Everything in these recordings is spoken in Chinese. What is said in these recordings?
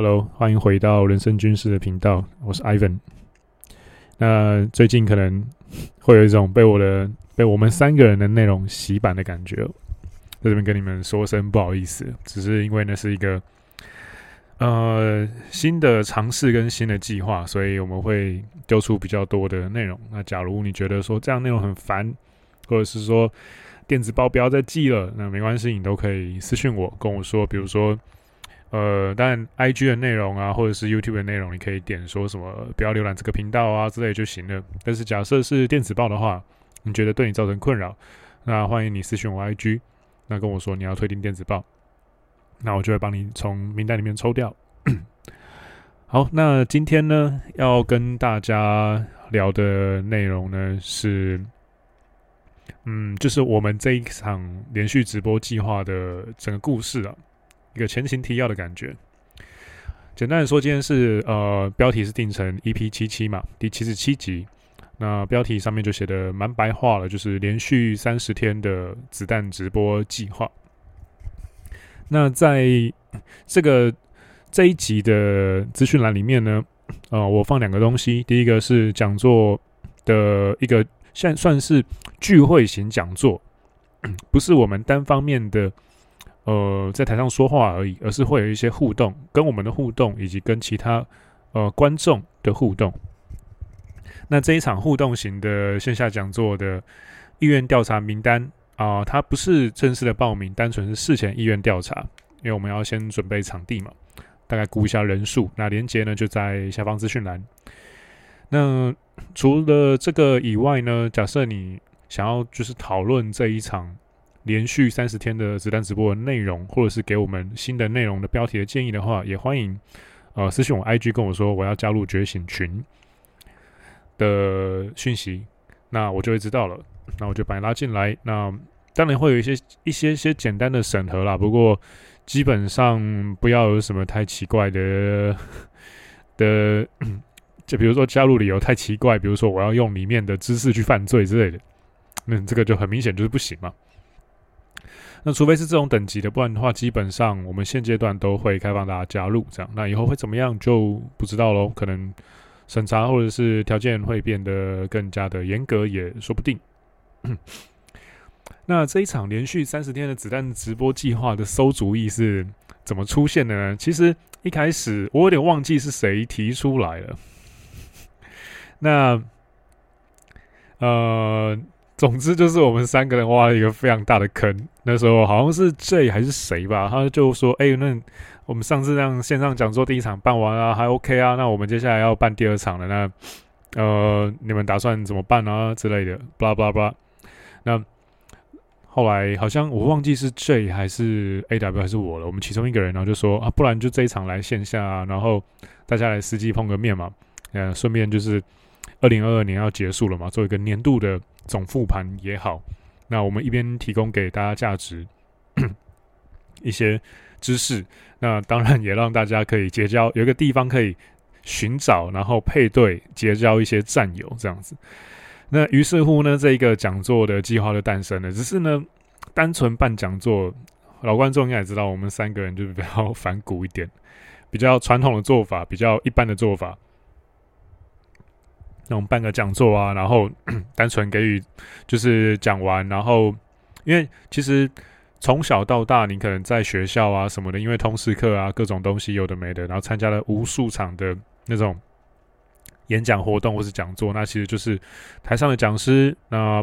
Hello，欢迎回到人生军事的频道，我是 Ivan。那最近可能会有一种被我的被我们三个人的内容洗版的感觉，在这边跟你们说声不好意思，只是因为那是一个呃新的尝试跟新的计划，所以我们会丢出比较多的内容。那假如你觉得说这样内容很烦，或者是说电子报不要再寄了，那没关系，你都可以私信我跟我说，比如说。呃，当然，IG 的内容啊，或者是 YouTube 的内容，你可以点说什么不要浏览这个频道啊之类就行了。但是假设是电子报的话，你觉得对你造成困扰，那欢迎你私讯我 IG，那跟我说你要退订电子报，那我就会帮你从名单里面抽掉。好，那今天呢要跟大家聊的内容呢是，嗯，就是我们这一场连续直播计划的整个故事啊。一个前情提要的感觉。简单的说，今天是呃，标题是定成 EP 七七嘛，第七十七集。那标题上面就写的蛮白话了，就是连续三十天的子弹直播计划。那在这个这一集的资讯栏里面呢，呃，我放两个东西。第一个是讲座的一个，算算是聚会型讲座，不是我们单方面的。呃，在台上说话而已，而是会有一些互动，跟我们的互动，以及跟其他呃观众的互动。那这一场互动型的线下讲座的意愿调查名单啊、它不是正式的报名，单纯是事前意愿调查，因为我们要先准备场地嘛，大概估一下人数。那连接呢就在下方资讯栏。那除了这个以外呢，假设你想要就是讨论这一场。连续三十天的子弹直播的内容，或者是给我们新的内容的标题的建议的话，也欢迎呃私信我 IG 跟我说我要加入觉醒群的讯息，那我就会知道了，那我就把你拉进来。那当然会有一些一些些简单的审核啦，不过基本上不要有什么太奇怪的的，就比如说加入理由太奇怪，比如说我要用里面的知识去犯罪之类的，那这个就很明显就是不行嘛。那除非是这种等级的，不然的话，基本上我们现阶段都会开放大家加入。这样，那以后会怎么样就不知道喽。可能审查或者是条件会变得更加的严格，也说不定。那这一场连续三十天的子弹直播计划的馊主意是怎么出现的呢？其实一开始我有点忘记是谁提出来了。那呃。总之就是我们三个人挖了一个非常大的坑。那时候好像是 J 还是谁吧，他就说：“哎、那我们上次让线上讲座第一场办完啊，还 OK 啊，那我们接下来要办第二场了，那呃，你们打算怎么办啊之类的？巴拉巴拉巴拉。那后来好像我忘记是 J 还是 AW 还是我了，我们其中一个人然后就说啊，不然就这一场来线下啊，然后大家来实际碰个面嘛，嗯，顺便就是二零二二年要结束了嘛，做一个年度的。”总复盘也好，那我们一边提供给大家价值一些知识，那当然也让大家可以结交，有一个地方可以寻找，然后配对结交一些战友这样子。那于是乎呢，这一个讲座的计划就诞生了。只是呢，单纯办讲座，老观众应该也知道，我们三个人就比较 反骨一点，比较传统的做法，比较一般的做法。那种办个讲座啊，然后 单纯给予就是讲完，然后因为其实从小到大，你可能在学校啊什么的，因为通识课啊各种东西有的没的，然后参加了无数场的那种演讲活动或是讲座，那其实就是台上的讲师，那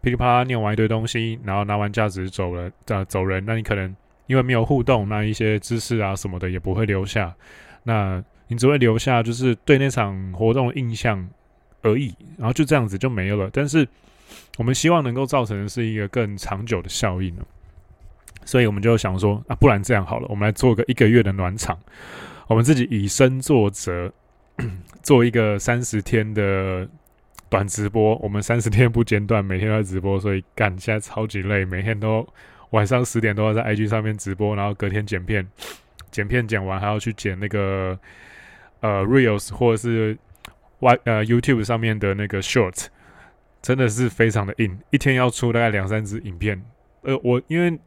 噼里啪啦念完一堆东西，然后拿完价值走了，呃走人，那你可能因为没有互动，那一些知识啊什么的也不会留下，那。你只会留下就是对那场活动的印象而已，然后就这样子就没有了。但是我们希望能够造成的是一个更长久的效应，所以我们就想说啊，不然这样好了，我们来做个一个月的暖场，我们自己以身作则，做一个三十天的短直播。我们三十天不间断，每天都在直播，所以干现在超级累，每天都晚上十点都要在 IG 上面直播，然后隔天剪片，剪片剪完还要去剪那个。呃，Reels 或者是 Y 呃 YouTube 上面的那个 Short，真的是非常的硬，一天要出大概两三支影片。呃，我因为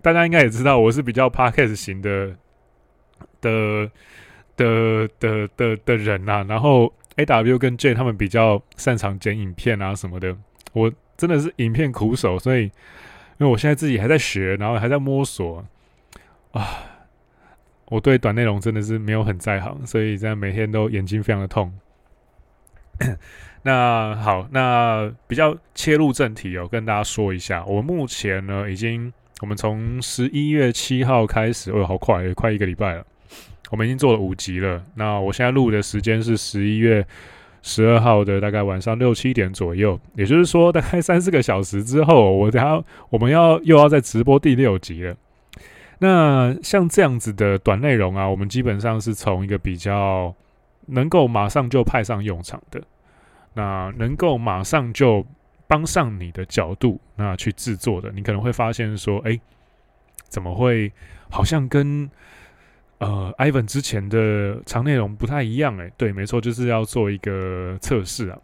大家应该也知道，我是比较 Podcast 型的的的的的的人呐、啊，然后 A W 跟 J 他们比较擅长剪影片啊什么的，我真的是影片苦手，所以因为我现在自己还在学，然后还在摸索啊，我对短内容真的是没有很在行，所以这样每天都眼睛非常的痛。那好，那比较切入正题哦，跟大家说一下，我们目前呢已经，我们从十一月七号开始，哦，好快，快一个礼拜了，我们已经做了五集了。那我现在录的时间是十一月十二号的大概晚上六七点左右，也就是说，大概三四个小时之后，我等下我们要又要再直播第六集了。那像这样子的短内容啊，我们基本上是从一个比较能够马上就派上用场的。那能够马上就帮上你的角度，那去制作的，你可能会发现说，哎，怎么会好像跟呃 Ivan 之前的长内容不太一样？哎，对，没错，就是要做一个测试啊。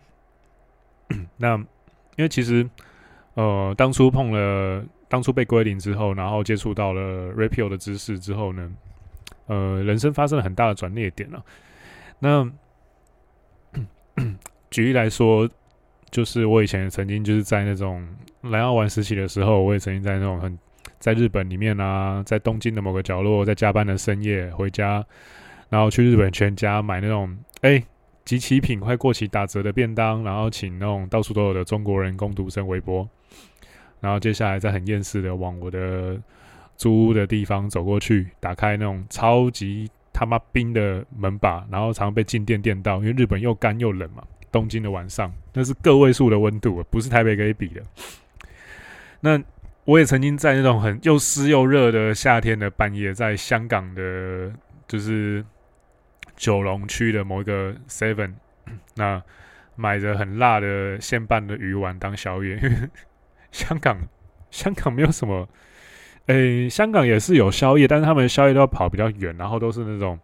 那因为其实呃，当初碰了，当初被归零之后，然后接触到了 Rapio 的知识之后呢，呃，人生发生了很大的转捩点了啊。那 举例来说，就是我以前曾经就是在那种蓝药丸时期的时候，我也曾经在那种很在日本里面啊，在东京的某个角落，在加班的深夜回家，然后去日本全家买那种哎，集齐品快过期打折的便当，然后请那种到处都有的中国人工读生微波，然后接下来再很厌世的往我的租屋的地方走过去，打开那种超级他妈冰的门把，然后常常被静电电到，因为日本又干又冷嘛。东京的晚上，那是个位数的温度，不是台北可以比的。那我也曾经在那种很又湿又热的夏天的半夜，在香港的，就是九龙区的某一个 Seven，那买着很辣的现拌的鱼丸当宵夜。因为香港，香港没有什么，诶，香港也是有宵夜，但是他们宵夜都要跑比较远，然后都是那种，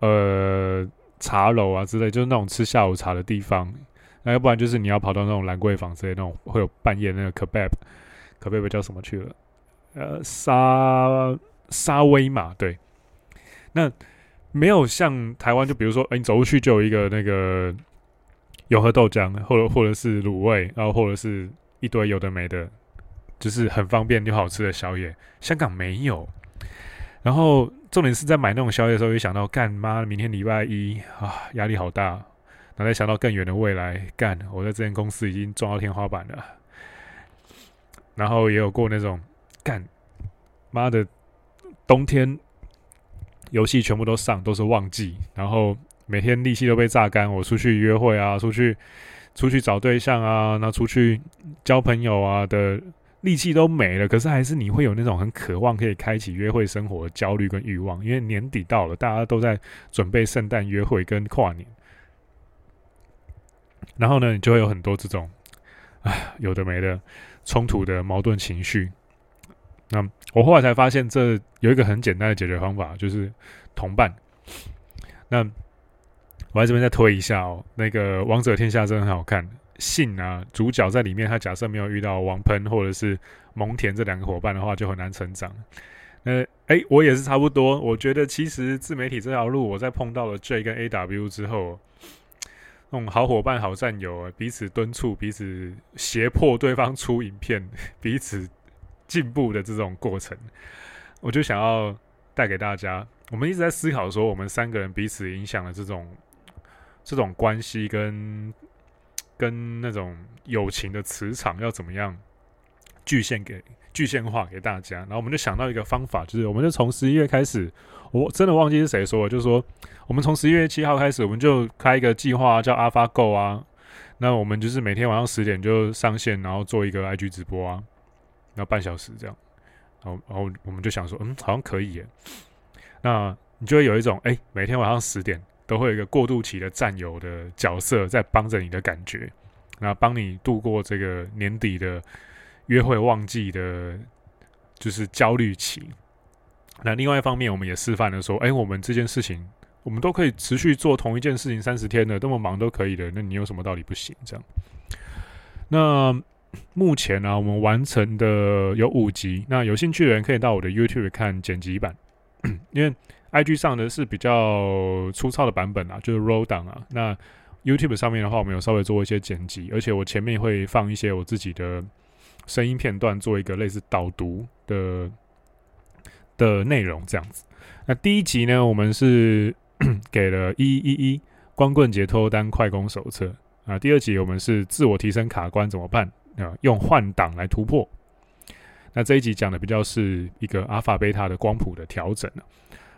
呃。茶楼啊之类，就是那种吃下午茶的地方。那要不然就是你要跑到那种兰桂坊之类那种会有半夜那个 kebab，kebab 叫什么去了？呃，沙沙威玛对。那没有像台湾，就比如说，哎、你走过去就有一个那个永和豆浆，或者或者是卤味，然后或者是一堆有的没的，就是很方便又好吃的宵夜。香港没有。然后重点是在买那种宵夜的时候，又想到干妈，明天礼拜一啊，压力好大。然后再想到更远的未来，干我在这间公司已经撞到天花板了。然后也有过那种干妈的冬天，游戏全部都上，都是旺季，然后每天力气都被榨干。我出去约会啊，出去出去找对象啊，那出去交朋友啊的。力气都没了，可是还是你会有那种很渴望可以开启约会生活的焦虑跟欲望，因为年底到了，大家都在准备圣诞约会跟跨年，然后呢，你就会有很多这种，唉，有的没的冲突的矛盾情绪。那我后来才发现，这有一个很简单的解决方法，就是同伴。那我在这边再推一下哦，那个《王者天下》真的很好看。信啊，主角在里面，他假设没有遇到王喷或者是蒙恬这两个伙伴的话，就很难成长。呃，哎，我也是差不多。我觉得其实自媒体这条路，我在碰到了 J 跟 AW 之后，那种好伙伴、好战友，彼此敦促、彼此胁迫对方出影片、彼此进步的这种过程，我就想要带给大家。我们一直在思考说，我们三个人彼此影响的这种这种关系跟。跟那种友情的磁场要怎么样具现给具现化给大家？然后我们就想到一个方法，就是我们就从十一月开始，我真的忘记是谁说，就是说我们从十一月七号开始，我们就开一个计划叫 AlphaGo 啊。那我们就是每天晚上十点就上线，然后做一个 IG 直播啊，然后半小时这样。然后，然后我们就想说，嗯，好像可以耶。那你就会有一种，哎，每天晚上十点。都会有一个过渡期的战友的角色在帮着你的感觉，然后帮你度过这个年底的约会旺季的，就是焦虑期。那另外一方面，我们也示范了说，哎，我们这件事情，我们都可以持续做同一件事情三十天的，这么忙都可以的，那你有什么道理不行？这样。那目前呢、我们完成的有五集，那有兴趣的人可以到我的 YouTube 看剪辑版，因为。IG 上的是比较粗糙的版本啊，就是 RAW 档啊。那 YouTube 上面的话，我们有稍微做一些剪辑，而且我前面会放一些我自己的声音片段，做一个类似导读的的内容这样子。那第一集呢，我们是 给了一一一光棍节脱单快攻手册啊。第二集我们是自我提升卡关怎么办啊？用换挡来突破。那这一集讲的比较是一个阿尔法贝塔的光谱的调整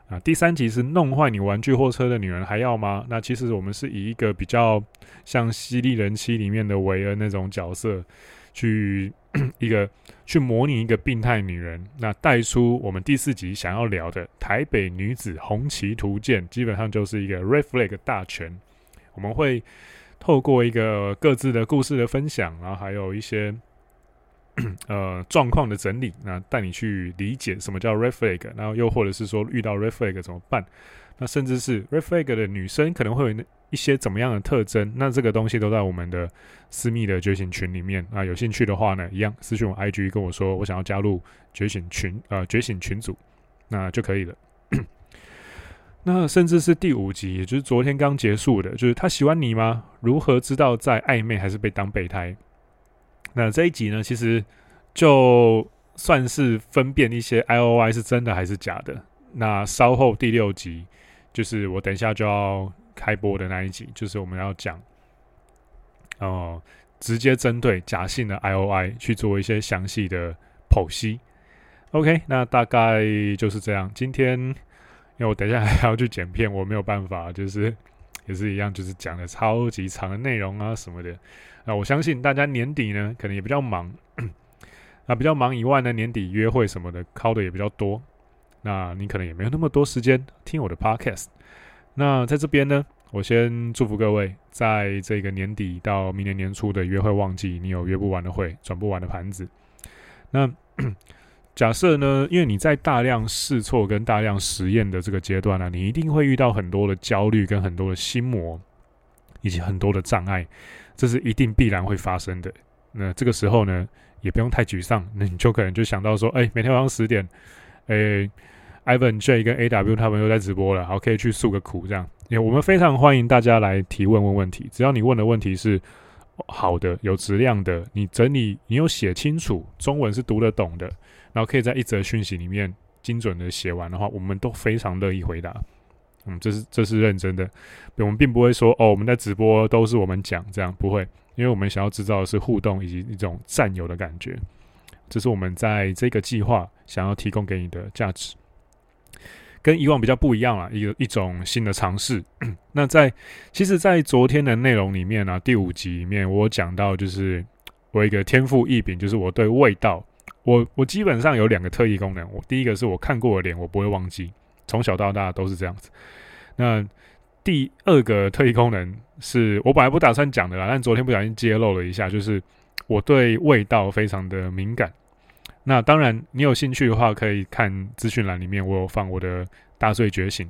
啊，第三集是弄坏你玩具货车的女人还要吗？那其实我们是以一个比较像《犀利人妻》里面的维恩那种角色，去 一个去模拟一个病态女人，那带出我们第四集想要聊的台北女子红旗图鉴，基本上就是一个 Red Flag 大全。我们会透过一个各自的故事的分享，然后还有一些。呃，状况的整理，那带你去理解什么叫 reflag，然后又或者是说遇到 reflag 怎么办？那甚至是 reflag 的女生可能会有一些怎么样的特征？那这个东西都在我们的私密的觉醒群里面啊。有兴趣的话呢，一样私信我 IG 跟我说，我想要加入觉醒群，呃，觉醒群组，那就可以了。那甚至是第五集，也就是昨天刚结束的，就是他喜欢你吗？如何知道在暧昧还是被当备胎？那这一集呢，其实就算是分辨一些 IOI 是真的还是假的。那稍后第六集，就是我等一下就要开播的那一集，就是我们要讲，哦、直接针对假性的 IOI 去做一些详细的剖析。OK，那大概就是这样。今天因为我等一下还要去剪片，我没有办法，就是也是一样，就是讲的超级长的内容啊什么的。那我相信大家年底呢，可能也比较忙。那比较忙以外呢，年底约会什么的，考的也比较多。那你可能也没有那么多时间听我的 podcast。那在这边呢，我先祝福各位，在这个年底到明年年初的约会旺季，你有约不完的会，转不完的盘子。那假设呢，因为你在大量试错跟大量实验的这个阶段呢、你一定会遇到很多的焦虑跟很多的心魔，以及很多的障碍。这是一定必然会发生的。那这个时候呢，也不用太沮丧。那你就可能就想到说，哎，每天晚上十点，哎，Ivan J 跟 AW 他们又在直播了，好，可以去诉个苦这样。也我们非常欢迎大家来提问问问题，只要你问的问题是好的、有质量的，你整理、你有写清楚，中文是读得懂的，然后可以在一则讯息里面精准的写完的话，我们都非常乐意回答。嗯，这是这是认真的，我们并不会说哦，我们在直播都是我们讲这样，不会，因为我们想要制造的是互动以及一种占有的感觉，这是我们在这个计划想要提供给你的价值，跟以往比较不一样了，一个一种新的尝试。那在其实，在昨天的内容里面呢、啊，第五集里面我讲到，就是我一个天赋异禀，就是我对味道，我我基本上有两个特异功能，我第一个是我看过的脸，我不会忘记。从小到大都是这样子。那第二个特异功能是我本来不打算讲的啦，但昨天不小心揭露了一下，就是我对味道非常的敏感。那当然，你有兴趣的话，可以看资讯栏里面，我有放我的大罪觉醒，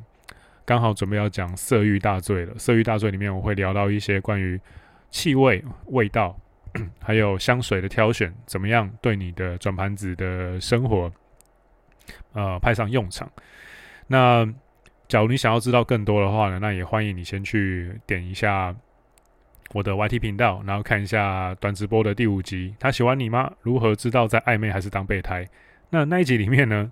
刚好准备要讲色欲大罪了。色欲大罪里面，我会聊到一些关于气味、味道，还有香水的挑选，怎么样对你的转盘子的生活，呃，派上用场。那，假如你想要知道更多的话呢，那也欢迎你先去点一下我的 YT 频道，然后看一下短直播的第五集。他喜欢你吗？如何知道在暧昧还是当备胎？那那一集里面呢，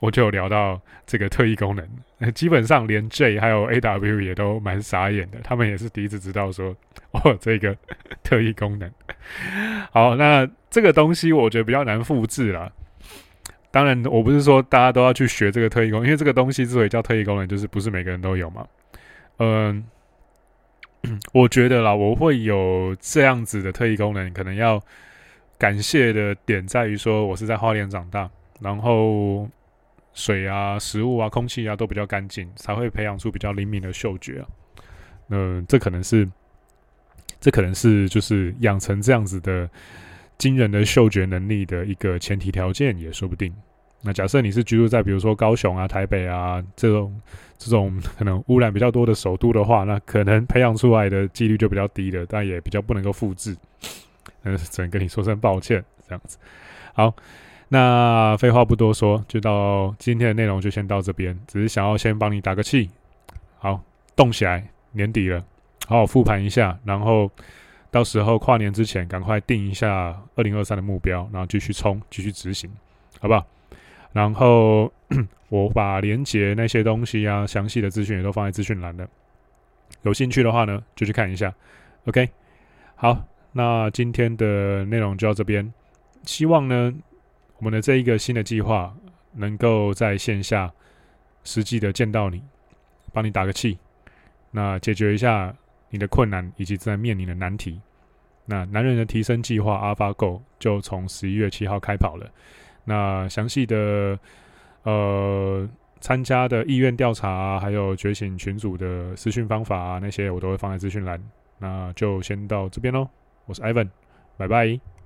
我就有聊到这个特异功能。基本上连 J 还有 AW 也都蛮傻眼的，他们也是第一次知道说 哦，这个 特异功能。好，那这个东西我觉得比较难复制啦。当然，我不是说大家都要去学这个特异功能，因为这个东西之所以叫特异功能，就是不是每个人都有嘛。嗯，我觉得啦，我会有这样子的特异功能，可能要感谢的点在于说，我是在花莲长大，然后水啊、食物啊、空气啊都比较干净，才会培养出比较灵敏的嗅觉啊。嗯，这可能是，这可能是就是养成这样子的。惊人的嗅觉能力的一个前提条件也说不定。那假设你是居住在比如说高雄啊、台北啊这种这种 可能污染比较多的首都的话，那可能培养出来的几率就比较低了，但也比较不能够复制。嗯，只能跟你说声抱歉，这样子。好，那废话不多说，就到今天的内容就先到这边。只是想要先帮你打个气，好，动起来，年底了，好好复盘一下，然后到时候跨年之前赶快定一下二零二三的目标，然后继续冲，继续执行，好不好？然后 我把连结那些东西啊，详细的资讯也都放在资讯栏了。有兴趣的话呢，就去看一下。OK，好，那今天的内容就到这边。希望呢，我们的这一个新的计划能够在线下实际的见到你，帮你打个气，那解决一下你的困难以及正在面临的难题。那男人的提升计划 AlphaGo 就从十一月七号开跑了。那详细的呃参加的意愿调查啊，还有觉醒群组的私讯方法，那些我都会放在资讯栏。那就先到这边喽，我是 Ivan，拜拜。